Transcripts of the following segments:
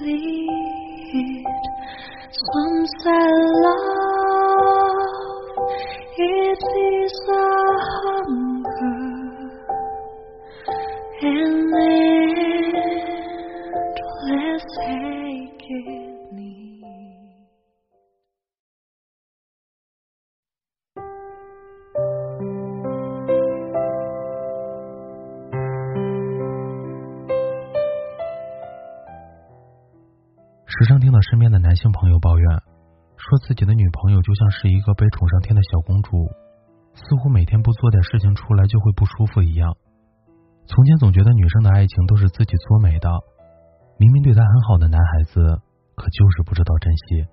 lead. Once I love, is leads. 时常听到身边的男性朋友抱怨，说自己的女朋友就像是一个被宠上天的小公主，似乎每天不做点事情出来就会不舒服一样。从前总觉得女生的爱情都是自己作美的，明明对她很好的男孩子，可就是不知道珍惜，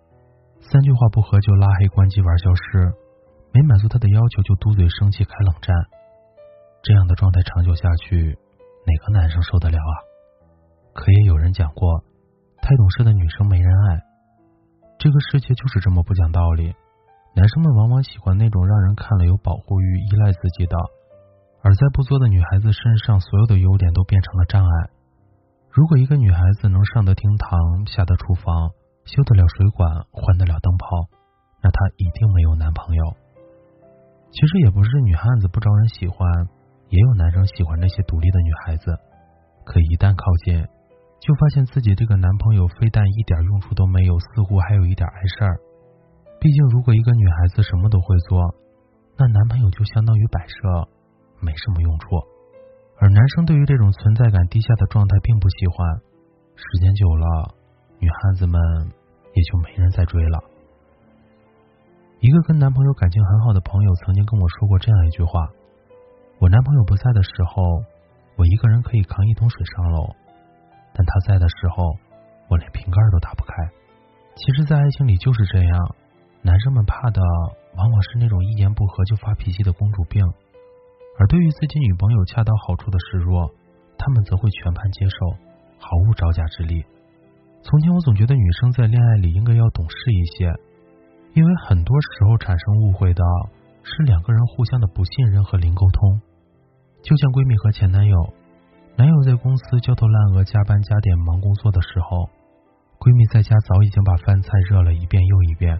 三句话不合就拉黑关机玩消失，没满足她的要求就嘟嘴生气开冷战，这样的状态长久下去，哪个男生受得了啊？可也有人讲过。太懂事的女生没人爱，这个世界就是这么不讲道理。男生们往往喜欢那种让人看了有保护欲、依赖自己的，而在不作的女孩子身上，所有的优点都变成了障碍。如果一个女孩子能上得厅堂、下得厨房、修得了水管、换得了灯泡，那她一定没有男朋友。其实也不是女汉子不招人喜欢，也有男生喜欢这些独立的女孩子。可一旦靠近，就发现自己这个男朋友非但一点用处都没有，似乎还有一点碍事儿。毕竟，如果一个女孩子什么都会做，那男朋友就相当于摆设，没什么用处。而男生对于这种存在感低下的状态并不喜欢，时间久了，女汉子们也就没人再追了。一个跟男朋友感情很好的朋友曾经跟我说过这样一句话：“我男朋友不在的时候，我一个人可以扛一桶水上楼。”但他在的时候，我连瓶盖都打不开。其实，在爱情里就是这样，男生们怕的往往是那种一言不合就发脾气的公主病，而对于自己女朋友恰到好处的示弱，他们则会全盘接受，毫无招架之力。从前我总觉得女生在恋爱里应该要懂事一些，因为很多时候产生误会的是两个人互相的不信任和零沟通，就像闺蜜和前男友。男友在公司焦头烂额、加班加点忙工作的时候，闺蜜在家早已经把饭菜热了一遍又一遍。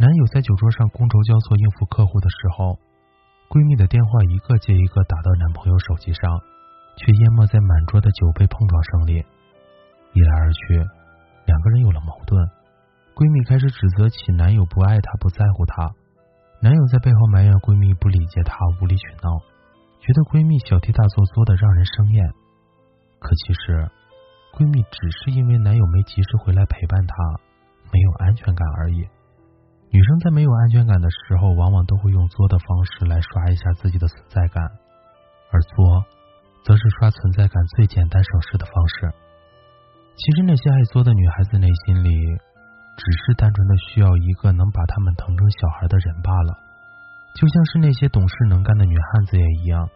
男友在酒桌上觥筹交错应付客户的时候，闺蜜的电话一个接一个打到男朋友手机上，却淹没在满桌的酒杯碰撞声里。一来二去，两个人有了矛盾。闺蜜开始指责起男友不爱她、不在乎她，男友在背后埋怨闺蜜不理解她、无理取闹。觉得闺蜜小题大做做的让人生厌，可其实闺蜜只是因为男友没及时回来陪伴她，没有安全感而已。女生在没有安全感的时候，往往都会用作的方式来刷一下自己的存在感，而作则是刷存在感最简单省事的方式。其实那些爱作的女孩子内心里，只是单纯的需要一个能把她们疼成小孩的人罢了。就像是那些懂事能干的女汉子也一样，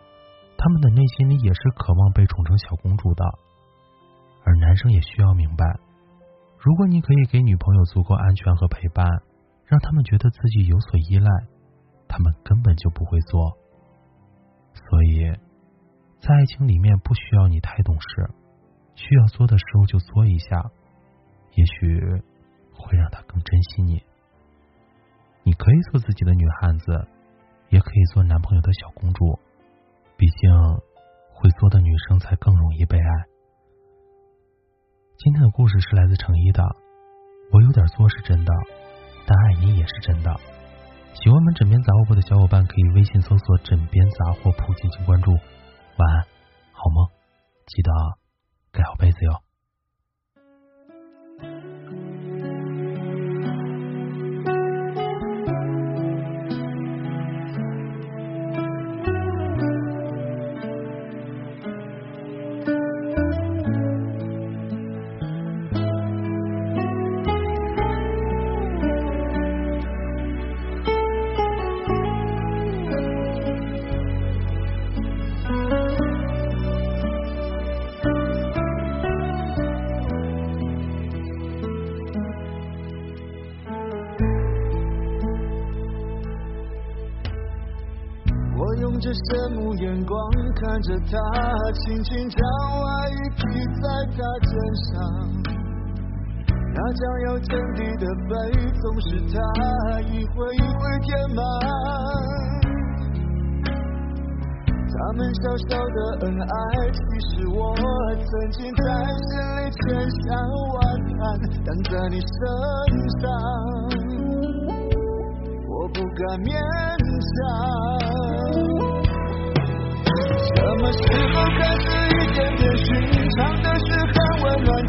他们的内心里也是渴望被宠成小公主的。而男生也需要明白，如果你可以给女朋友足够安全和陪伴，让他们觉得自己有所依赖，他们根本就不会做。所以，在爱情里面不需要你太懂事，需要做的时候就做一下，也许会让他更珍惜你。你可以做自己的女汉子。也可以做男朋友的小公主，毕竟会作的女生才更容易被爱。今天的故事是来自程一的，我有点作是真的，但爱你也是真的。喜欢我们枕边杂货铺的小伙伴可以微信搜索“枕边杂货铺”进行关注。晚安，好梦，记得盖好被子哟。着羡慕眼光看着他，轻轻将爱意披在他肩上。那将要见底的悲，总是他一回一回填满。他们小小的恩爱，其实我曾经在心里千想万叹，但在你身上，我不敢勉强。什么时候开始一点点寻常的事很温暖，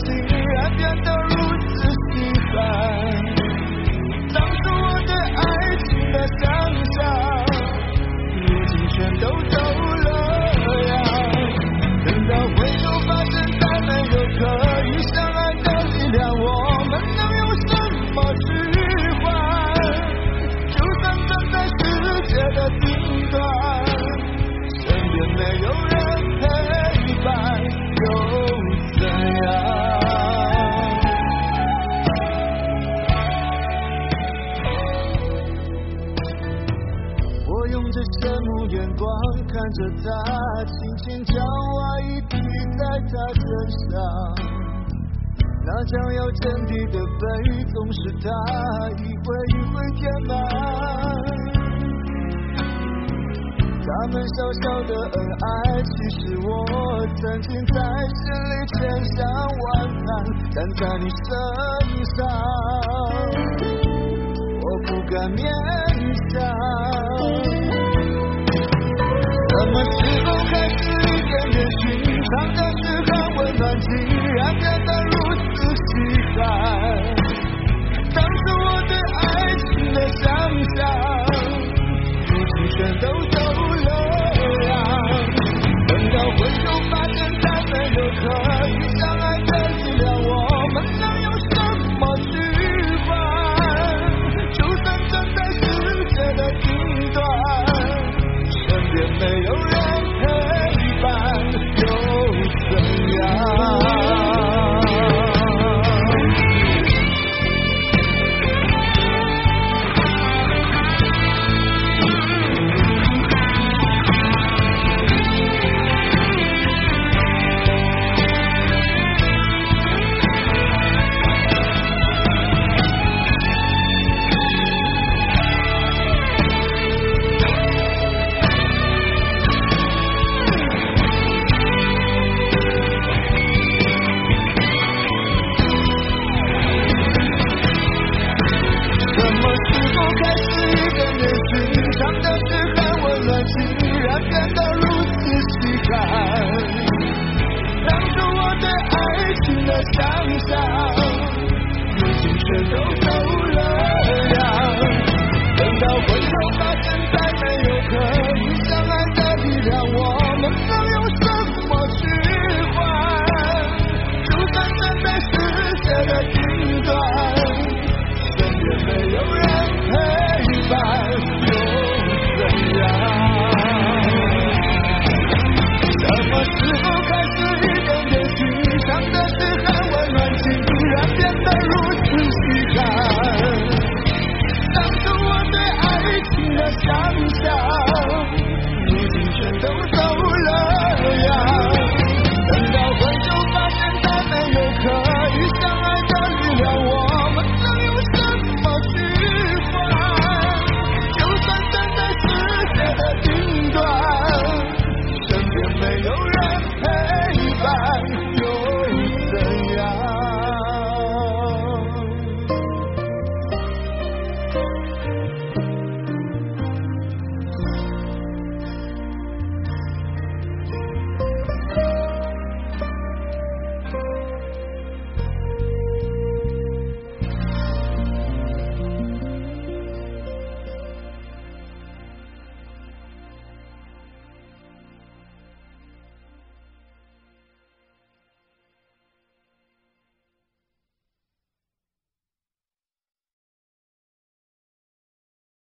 用着羡慕眼光看着他，轻轻将爱意披在他身上。那将要见底的悲，总是他一回一回填满。他们小小的恩爱，其实我曾经在心里千想万叹，但在你身上，我不敢勉强。什么时候开始一点点寻常的事很温暖，竟然变得